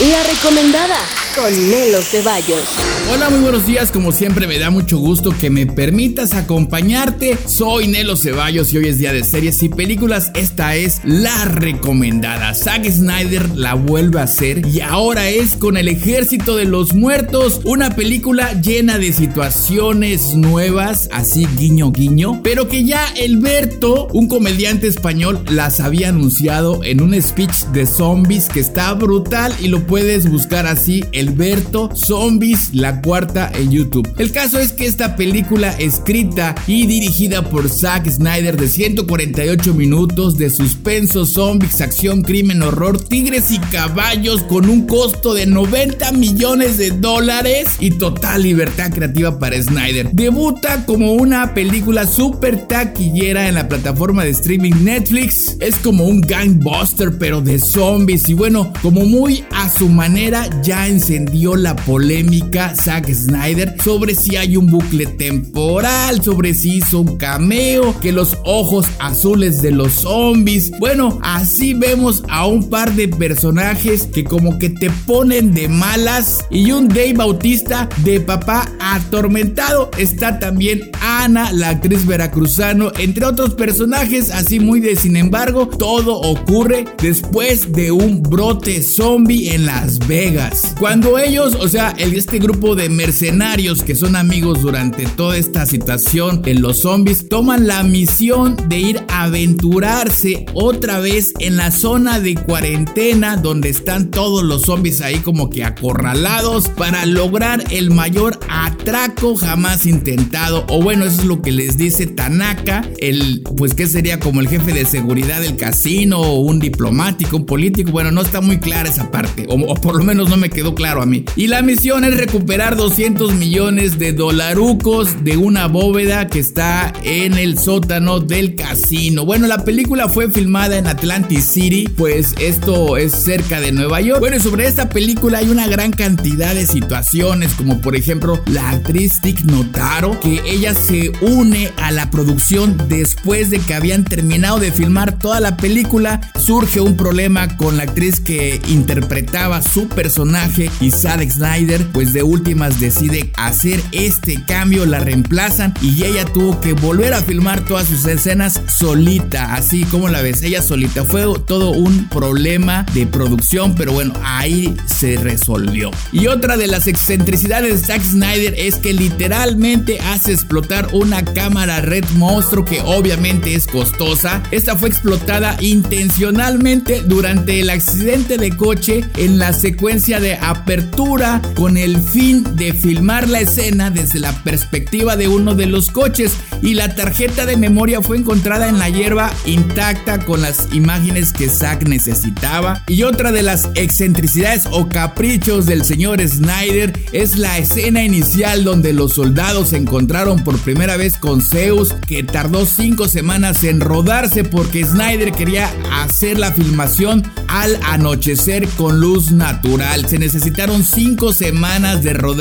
La recomendada con Nelo Ceballos. Hola, muy buenos días. Como siempre, me da mucho gusto que me permitas acompañarte. Soy Nelo Ceballos y hoy es día de series y películas. Esta es la recomendada. Zack Snyder la vuelve a hacer y ahora es con El Ejército de los Muertos. Una película llena de situaciones nuevas, así guiño guiño, pero que ya Elberto, un comediante español, las había anunciado en un speech de zombies que está brutal y lo puedes buscar así. Alberto Zombies, la cuarta en YouTube. El caso es que esta película escrita y dirigida por Zack Snyder de 148 minutos de suspenso, zombies, acción, crimen, horror, tigres y caballos con un costo de 90 millones de dólares y total libertad creativa para Snyder. Debuta como una película super taquillera en la plataforma de streaming Netflix. Es como un gangbuster pero de zombies y bueno, como muy a su manera ya en encendió la polémica Zack Snyder sobre si hay un bucle temporal, sobre si hizo un cameo, que los ojos azules de los zombies. Bueno, así vemos a un par de personajes que como que te ponen de malas y un Dave Bautista de papá atormentado. Está también Ana, la actriz veracruzano, entre otros personajes así muy de sin embargo, todo ocurre después de un brote zombie en Las Vegas. Cuando ellos, o sea, este grupo de mercenarios que son amigos durante toda esta situación en los zombies, toman la misión de ir a aventurarse otra vez en la zona de cuarentena donde están todos los zombies ahí como que acorralados para lograr el mayor atraco jamás intentado. O bueno, eso es lo que les dice Tanaka, el, pues que sería como el jefe de seguridad del casino o un diplomático, un político. Bueno, no está muy clara esa parte, o, o por lo menos no me quedó claro a mí. Y la misión es recuperar 200 millones de dolarucos de una bóveda que está en el sótano del casino. Bueno, la película fue filmada en Atlantic City, pues esto es cerca de Nueva York. Bueno, y sobre esta película hay una gran cantidad de situaciones, como por ejemplo la actriz Tick Notaro, que ella se une a la producción después de que habían terminado de filmar toda la película. Surge un problema con la actriz que interpretaba su personaje y Zack Snyder pues de decide hacer este cambio, la reemplazan y ella tuvo que volver a filmar todas sus escenas solita, así como la ves, ella solita. Fue todo un problema de producción, pero bueno, ahí se resolvió. Y otra de las excentricidades de Zack Snyder es que literalmente hace explotar una cámara red monstruo que obviamente es costosa. Esta fue explotada intencionalmente durante el accidente de coche en la secuencia de apertura con el fin de filmar la escena desde la perspectiva de uno de los coches y la tarjeta de memoria fue encontrada en la hierba intacta con las imágenes que Zack necesitaba. Y otra de las excentricidades o caprichos del señor Snyder es la escena inicial donde los soldados se encontraron por primera vez con Zeus que tardó cinco semanas en rodarse porque Snyder quería hacer la filmación al anochecer con luz natural. Se necesitaron 5 semanas de rodaje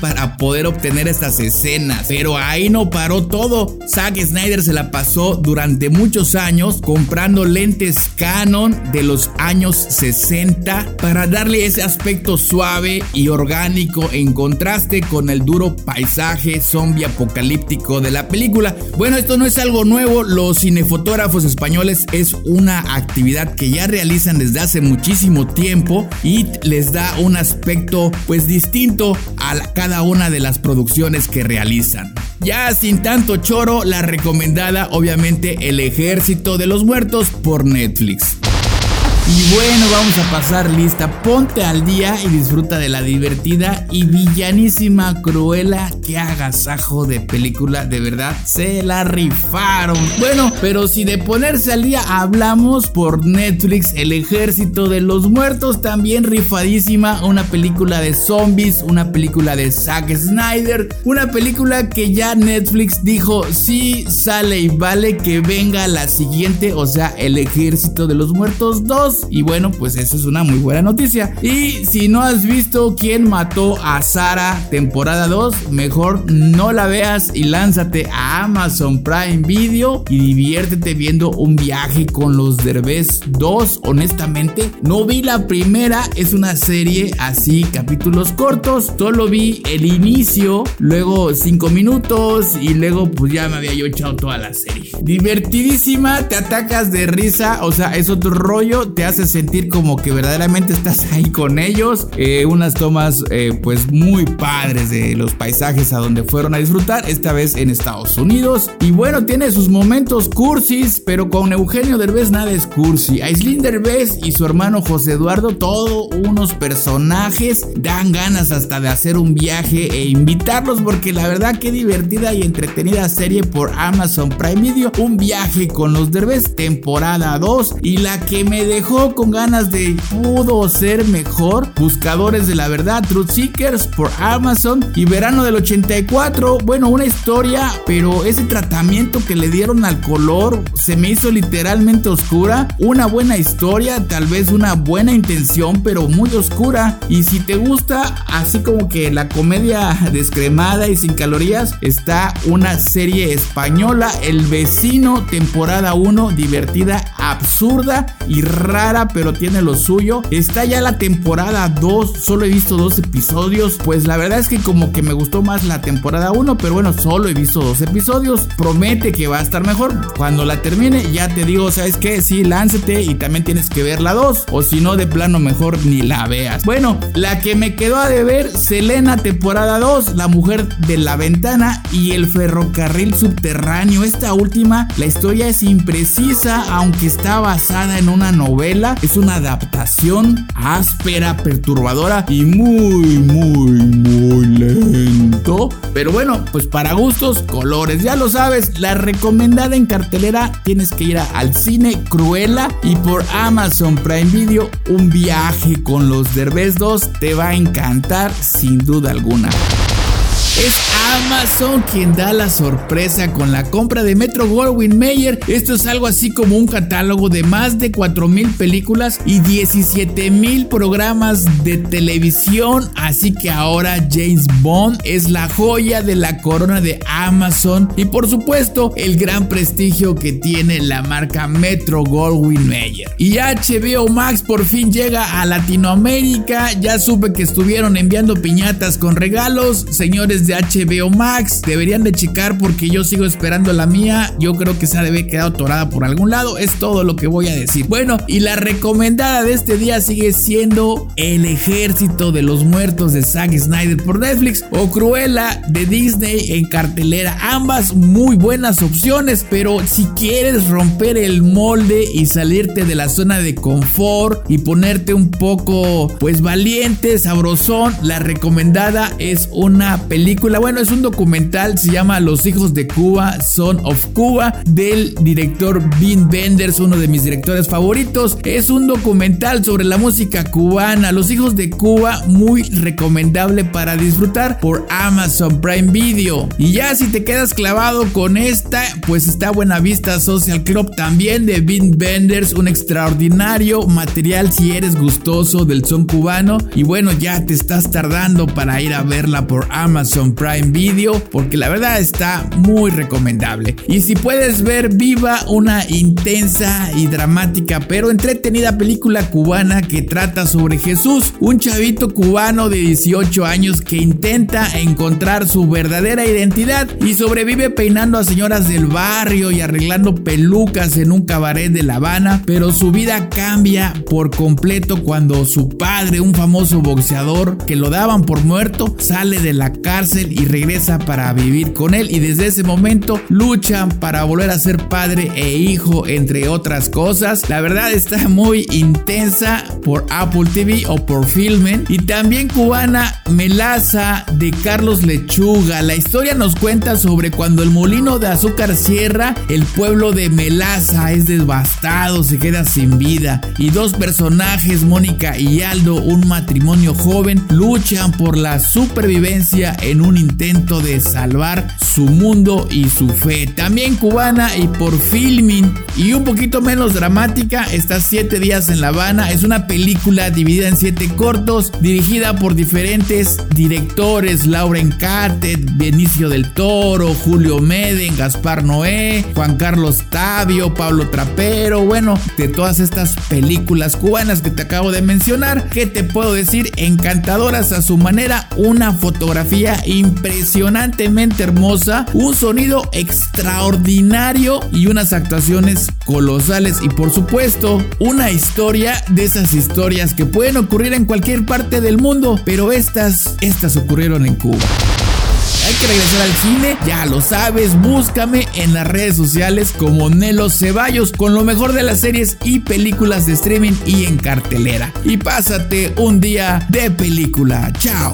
para poder obtener estas escenas. Pero ahí no paró todo. Zack Snyder se la pasó durante muchos años comprando lentes Canon de los años 60 para darle ese aspecto suave y orgánico en contraste con el duro paisaje zombie apocalíptico de la película. Bueno, esto no es algo nuevo. Los cinefotógrafos españoles es una actividad que ya realizan desde hace muchísimo tiempo y les da un aspecto pues distinto a cada una de las producciones que realizan. Ya sin tanto choro, la recomendada obviamente El Ejército de los Muertos por Netflix. Y bueno, vamos a pasar lista. Ponte al día y disfruta de la divertida y villanísima Cruela que agasajo de película. De verdad, se la rifaron. Bueno, pero si de ponerse al día hablamos por Netflix, El Ejército de los Muertos, también rifadísima. Una película de zombies, una película de Zack Snyder, una película que ya Netflix dijo, sí, sale y vale que venga la siguiente, o sea, El Ejército de los Muertos 2 2 y bueno, pues eso es una muy buena noticia. Y si no has visto quién mató a Sara temporada 2, mejor no la veas y lánzate a Amazon Prime Video y diviértete viendo un viaje con los Derbez 2. Honestamente, no vi la primera, es una serie así, capítulos cortos. Solo vi el inicio, luego 5 minutos y luego pues ya me había yo echado toda la serie. Divertidísima, te atacas de risa, o sea, es otro rollo, te hace sentir como que verdaderamente estás ahí con ellos. Eh, unas tomas eh, pues muy padres de los paisajes a donde fueron a disfrutar, esta vez en Estados Unidos. Y bueno, tiene sus momentos cursis, pero con Eugenio Derbez nada es cursi. Aislinn Derbez y su hermano José Eduardo, todos unos personajes, dan ganas hasta de hacer un viaje e invitarlos porque la verdad que divertida y entretenida serie por Amazon Prime Video, un viaje con los Derbez temporada 2 y la que me dejó con ganas de pudo ser mejor, Buscadores de la Verdad, Truth Seekers por Amazon y Verano del 84, bueno, una historia, pero ese tratamiento que le dieron al color se me hizo literalmente oscura, una buena historia, tal vez una buena intención, pero muy oscura. Y si te gusta así como que la comedia descremada y sin calorías, está una serie española, El vecino, temporada 1, divertida, absurda y rara, pero tiene lo suyo. Está ya la temporada 2, solo he visto dos episodios, pues la verdad es que como que me gustó más la temporada 1, pero bueno, solo he visto dos episodios. Promete que va a estar mejor. Cuando la termine, ya te digo, ¿sabes qué? Sí, lánzate y también tienes que ver la 2, o si no, de plano mejor ni la veas. Bueno, la que me quedó a deber, Selena, temporada 2, La mujer de la ventana y el ferrocarril subterráneo. Esta última, la historia es imprecisa, aunque está basada en una novela. Es una adaptación áspera, perturbadora y muy, muy, muy lento. Pero bueno, pues para gustos, colores. Ya lo sabes, la recomendada en cartelera tienes que ir al cine Cruella y por Amazon Prime Video un viaje con los Derbez 2 te va a encantar sin duda alguna. Es Amazon quien da la sorpresa con la compra de Metro Goldwyn Mayer. Esto es algo así como un catálogo de más de 4.000 películas y 17.000 programas de televisión. Así que ahora James Bond es la joya de la corona de Amazon y por supuesto el gran prestigio que tiene la marca Metro Goldwyn Mayer. Y HBO Max por fin llega a Latinoamérica. Ya supe que estuvieron enviando piñatas con regalos. Señores de HBO Max. Deberían de checar porque yo sigo esperando la mía. Yo creo que se debe quedado atorada por algún lado. Es todo lo que voy a decir. Bueno, y la recomendada de este día sigue siendo El Ejército de los Muertos de Zack Snyder por Netflix o Cruella de Disney en cartelera. Ambas muy buenas opciones, pero si quieres romper el molde y salirte de la zona de confort y ponerte un poco pues valiente, sabrosón, la recomendada es una película bueno, es un documental, se llama Los hijos de Cuba, Son of Cuba, del director Vin Benders, uno de mis directores favoritos. Es un documental sobre la música cubana, Los hijos de Cuba, muy recomendable para disfrutar por Amazon Prime Video. Y ya si te quedas clavado con esta, pues está Buena Vista Social Club también de Vin Benders, un extraordinario material si eres gustoso del son cubano. Y bueno, ya te estás tardando para ir a verla por Amazon Prime Video porque la verdad está muy recomendable. Y si puedes ver viva una intensa y dramática pero entretenida película cubana que trata sobre Jesús, un chavito cubano de 18 años que intenta encontrar su verdadera identidad y sobrevive peinando a señoras del barrio y arreglando pelucas en un cabaret de La Habana, pero su vida cambia por completo cuando su padre, un famoso boxeador que lo daban por muerto, sale de la cárcel y regresa para vivir con él y desde ese momento luchan para volver a ser padre e hijo entre otras cosas. La verdad está muy intensa por Apple TV o por Filmen y también cubana Melaza de Carlos Lechuga. La historia nos cuenta sobre cuando el molino de azúcar cierra, el pueblo de Melaza es devastado, se queda sin vida y dos personajes, Mónica y Aldo, un matrimonio joven, luchan por la supervivencia en un intento de salvar su mundo y su fe. También cubana y por filming y un poquito menos dramática está Siete días en La Habana. Es una película dividida en siete cortos dirigida por diferentes directores. Lauren Catet, Benicio del Toro, Julio Meden, Gaspar Noé, Juan Carlos Tavio, Pablo Trapero. Bueno, de todas estas películas cubanas que te acabo de mencionar, ¿qué te puedo decir? Encantadoras a su manera, una fotografía impresionantemente hermosa, un sonido extraordinario y unas actuaciones colosales y por supuesto una historia de esas historias que pueden ocurrir en cualquier parte del mundo, pero estas, estas ocurrieron en Cuba. Hay que regresar al cine, ya lo sabes, búscame en las redes sociales como Nelo Ceballos con lo mejor de las series y películas de streaming y en cartelera. Y pásate un día de película. Chao.